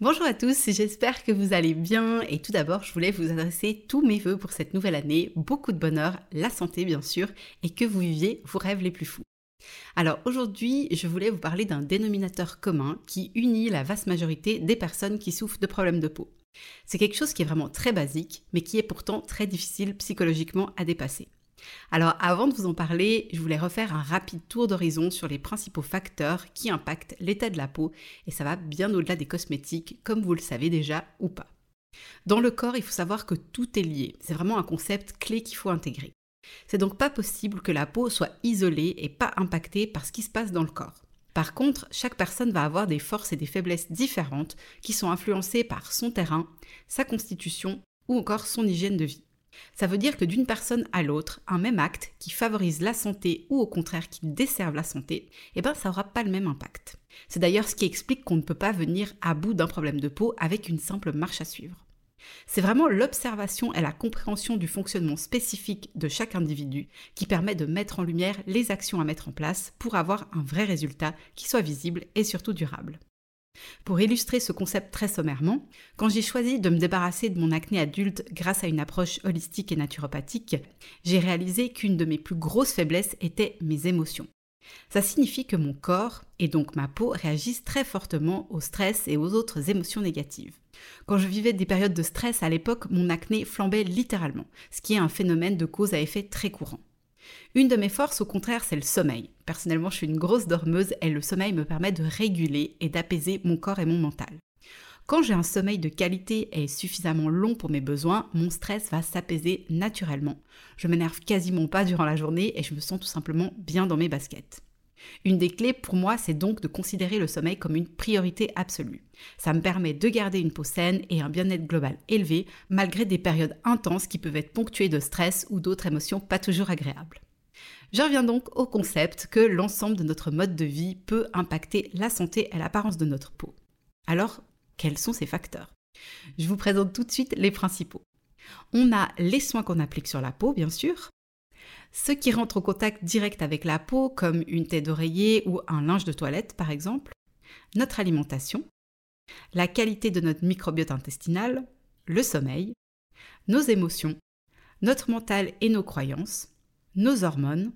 Bonjour à tous, j'espère que vous allez bien et tout d'abord je voulais vous adresser tous mes voeux pour cette nouvelle année, beaucoup de bonheur, la santé bien sûr et que vous viviez vos rêves les plus fous. Alors aujourd'hui je voulais vous parler d'un dénominateur commun qui unit la vaste majorité des personnes qui souffrent de problèmes de peau. C'est quelque chose qui est vraiment très basique mais qui est pourtant très difficile psychologiquement à dépasser. Alors avant de vous en parler, je voulais refaire un rapide tour d'horizon sur les principaux facteurs qui impactent l'état de la peau et ça va bien au-delà des cosmétiques comme vous le savez déjà ou pas. Dans le corps, il faut savoir que tout est lié. C'est vraiment un concept clé qu'il faut intégrer. C'est donc pas possible que la peau soit isolée et pas impactée par ce qui se passe dans le corps. Par contre, chaque personne va avoir des forces et des faiblesses différentes qui sont influencées par son terrain, sa constitution ou encore son hygiène de vie. Ça veut dire que d'une personne à l'autre, un même acte qui favorise la santé ou au contraire qui desserve la santé, eh ben ça n'aura pas le même impact. C'est d'ailleurs ce qui explique qu'on ne peut pas venir à bout d'un problème de peau avec une simple marche à suivre. C'est vraiment l'observation et la compréhension du fonctionnement spécifique de chaque individu qui permet de mettre en lumière les actions à mettre en place pour avoir un vrai résultat qui soit visible et surtout durable. Pour illustrer ce concept très sommairement, quand j'ai choisi de me débarrasser de mon acné adulte grâce à une approche holistique et naturopathique, j'ai réalisé qu'une de mes plus grosses faiblesses était mes émotions. Ça signifie que mon corps, et donc ma peau, réagissent très fortement au stress et aux autres émotions négatives. Quand je vivais des périodes de stress à l'époque, mon acné flambait littéralement, ce qui est un phénomène de cause à effet très courant. Une de mes forces, au contraire, c'est le sommeil. Personnellement, je suis une grosse dormeuse et le sommeil me permet de réguler et d'apaiser mon corps et mon mental. Quand j'ai un sommeil de qualité et suffisamment long pour mes besoins, mon stress va s'apaiser naturellement. Je m'énerve quasiment pas durant la journée et je me sens tout simplement bien dans mes baskets. Une des clés pour moi, c'est donc de considérer le sommeil comme une priorité absolue. Ça me permet de garder une peau saine et un bien-être global élevé, malgré des périodes intenses qui peuvent être ponctuées de stress ou d'autres émotions pas toujours agréables. Je reviens donc au concept que l'ensemble de notre mode de vie peut impacter la santé et l'apparence de notre peau. Alors, quels sont ces facteurs? Je vous présente tout de suite les principaux. On a les soins qu'on applique sur la peau, bien sûr, ceux qui rentrent au contact direct avec la peau, comme une tête d'oreiller ou un linge de toilette par exemple, notre alimentation, la qualité de notre microbiote intestinal, le sommeil, nos émotions, notre mental et nos croyances, nos hormones,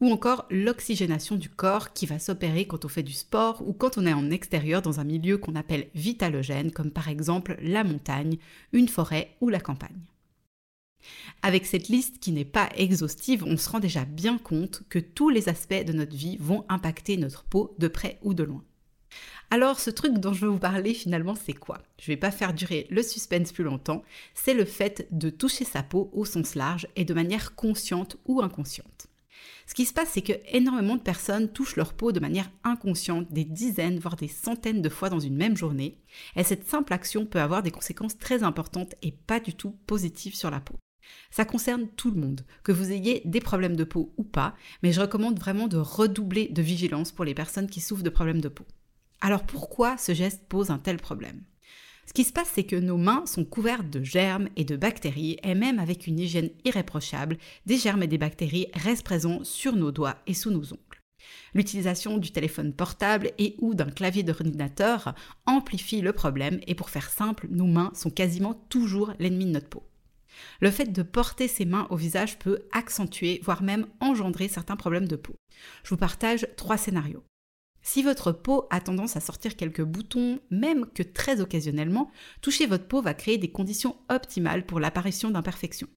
ou encore l'oxygénation du corps qui va s'opérer quand on fait du sport ou quand on est en extérieur dans un milieu qu'on appelle vitalogène, comme par exemple la montagne, une forêt ou la campagne. Avec cette liste qui n'est pas exhaustive, on se rend déjà bien compte que tous les aspects de notre vie vont impacter notre peau de près ou de loin. Alors ce truc dont je veux vous parler finalement c'est quoi? Je vais pas faire durer le suspense plus longtemps, c'est le fait de toucher sa peau au sens large et de manière consciente ou inconsciente. Ce qui se passe, c'est que énormément de personnes touchent leur peau de manière inconsciente des dizaines, voire des centaines de fois dans une même journée, et cette simple action peut avoir des conséquences très importantes et pas du tout positives sur la peau. Ça concerne tout le monde, que vous ayez des problèmes de peau ou pas, mais je recommande vraiment de redoubler de vigilance pour les personnes qui souffrent de problèmes de peau. Alors pourquoi ce geste pose un tel problème? Ce qui se passe, c'est que nos mains sont couvertes de germes et de bactéries, et même avec une hygiène irréprochable, des germes et des bactéries restent présents sur nos doigts et sous nos ongles. L'utilisation du téléphone portable et ou d'un clavier d'ordinateur amplifie le problème et pour faire simple, nos mains sont quasiment toujours l'ennemi de notre peau. Le fait de porter ses mains au visage peut accentuer, voire même engendrer certains problèmes de peau. Je vous partage trois scénarios. Si votre peau a tendance à sortir quelques boutons, même que très occasionnellement, toucher votre peau va créer des conditions optimales pour l'apparition d'imperfections.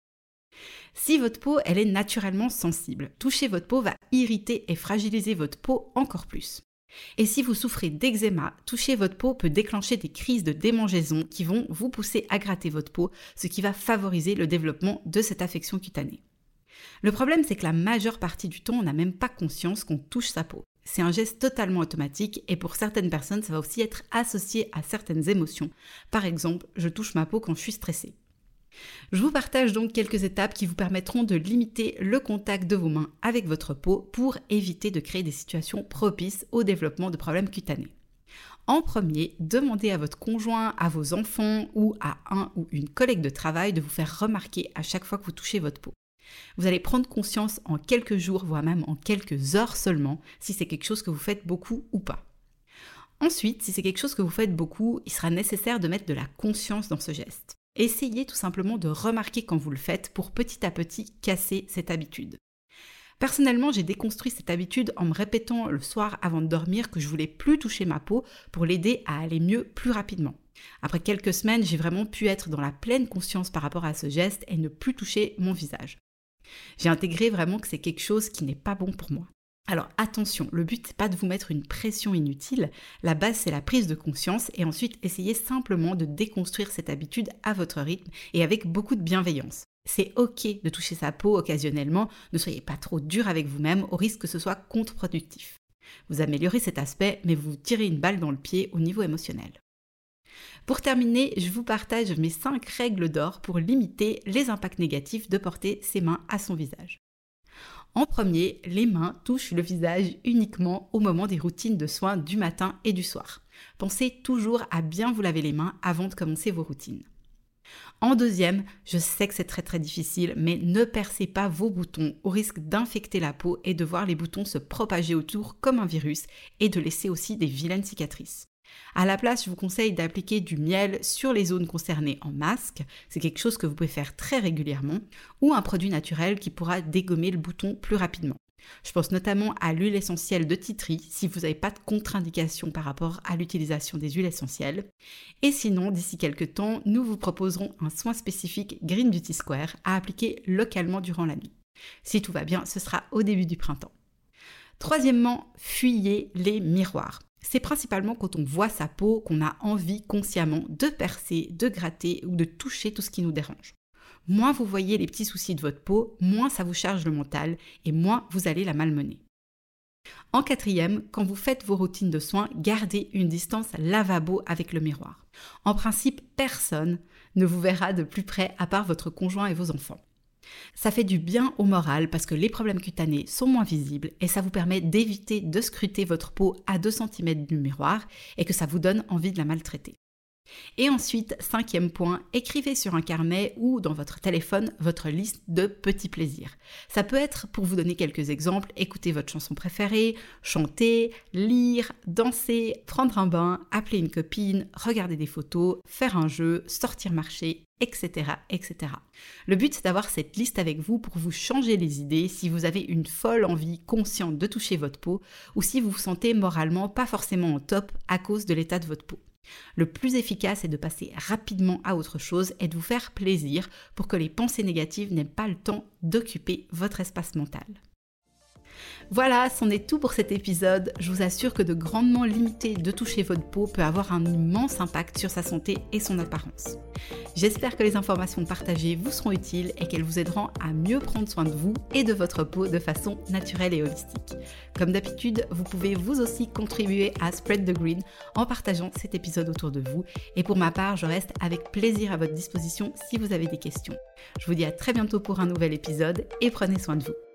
Si votre peau elle est naturellement sensible, toucher votre peau va irriter et fragiliser votre peau encore plus. Et si vous souffrez d'eczéma, toucher votre peau peut déclencher des crises de démangeaison qui vont vous pousser à gratter votre peau, ce qui va favoriser le développement de cette affection cutanée. Le problème, c'est que la majeure partie du temps, on n'a même pas conscience qu'on touche sa peau. C'est un geste totalement automatique et pour certaines personnes, ça va aussi être associé à certaines émotions. Par exemple, je touche ma peau quand je suis stressée. Je vous partage donc quelques étapes qui vous permettront de limiter le contact de vos mains avec votre peau pour éviter de créer des situations propices au développement de problèmes cutanés. En premier, demandez à votre conjoint, à vos enfants ou à un ou une collègue de travail de vous faire remarquer à chaque fois que vous touchez votre peau. Vous allez prendre conscience en quelques jours, voire même en quelques heures seulement, si c'est quelque chose que vous faites beaucoup ou pas. Ensuite, si c'est quelque chose que vous faites beaucoup, il sera nécessaire de mettre de la conscience dans ce geste. Essayez tout simplement de remarquer quand vous le faites pour petit à petit casser cette habitude. Personnellement, j'ai déconstruit cette habitude en me répétant le soir avant de dormir que je voulais plus toucher ma peau pour l'aider à aller mieux plus rapidement. Après quelques semaines, j'ai vraiment pu être dans la pleine conscience par rapport à ce geste et ne plus toucher mon visage. J'ai intégré vraiment que c'est quelque chose qui n'est pas bon pour moi. Alors attention, le but n'est pas de vous mettre une pression inutile, la base c'est la prise de conscience et ensuite essayez simplement de déconstruire cette habitude à votre rythme et avec beaucoup de bienveillance. C'est ok de toucher sa peau occasionnellement, ne soyez pas trop dur avec vous-même au risque que ce soit contre-productif. Vous améliorez cet aspect, mais vous tirez une balle dans le pied au niveau émotionnel. Pour terminer, je vous partage mes 5 règles d'or pour limiter les impacts négatifs de porter ses mains à son visage. En premier, les mains touchent le visage uniquement au moment des routines de soins du matin et du soir. Pensez toujours à bien vous laver les mains avant de commencer vos routines. En deuxième, je sais que c'est très très difficile, mais ne percez pas vos boutons au risque d'infecter la peau et de voir les boutons se propager autour comme un virus et de laisser aussi des vilaines cicatrices. À la place, je vous conseille d'appliquer du miel sur les zones concernées en masque, c'est quelque chose que vous pouvez faire très régulièrement, ou un produit naturel qui pourra dégommer le bouton plus rapidement. Je pense notamment à l'huile essentielle de titri si vous n'avez pas de contre-indication par rapport à l'utilisation des huiles essentielles. Et sinon, d'ici quelques temps, nous vous proposerons un soin spécifique Green Beauty Square à appliquer localement durant la nuit. Si tout va bien, ce sera au début du printemps. Troisièmement, fuyez les miroirs. C'est principalement quand on voit sa peau qu'on a envie consciemment de percer, de gratter ou de toucher tout ce qui nous dérange. Moins vous voyez les petits soucis de votre peau, moins ça vous charge le mental et moins vous allez la malmener. En quatrième, quand vous faites vos routines de soins, gardez une distance lavabo avec le miroir. En principe, personne ne vous verra de plus près à part votre conjoint et vos enfants. Ça fait du bien au moral parce que les problèmes cutanés sont moins visibles et ça vous permet d'éviter de scruter votre peau à 2 cm du miroir et que ça vous donne envie de la maltraiter. Et ensuite, cinquième point, écrivez sur un carnet ou dans votre téléphone votre liste de petits plaisirs. Ça peut être, pour vous donner quelques exemples, écouter votre chanson préférée, chanter, lire, danser, prendre un bain, appeler une copine, regarder des photos, faire un jeu, sortir marcher, etc. etc. Le but, c'est d'avoir cette liste avec vous pour vous changer les idées si vous avez une folle envie consciente de toucher votre peau ou si vous vous sentez moralement pas forcément au top à cause de l'état de votre peau. Le plus efficace est de passer rapidement à autre chose et de vous faire plaisir pour que les pensées négatives n'aient pas le temps d'occuper votre espace mental. Voilà, c'en est tout pour cet épisode. Je vous assure que de grandement limiter de toucher votre peau peut avoir un immense impact sur sa santé et son apparence. J'espère que les informations partagées vous seront utiles et qu'elles vous aideront à mieux prendre soin de vous et de votre peau de façon naturelle et holistique. Comme d'habitude, vous pouvez vous aussi contribuer à Spread the Green en partageant cet épisode autour de vous. Et pour ma part, je reste avec plaisir à votre disposition si vous avez des questions. Je vous dis à très bientôt pour un nouvel épisode et prenez soin de vous.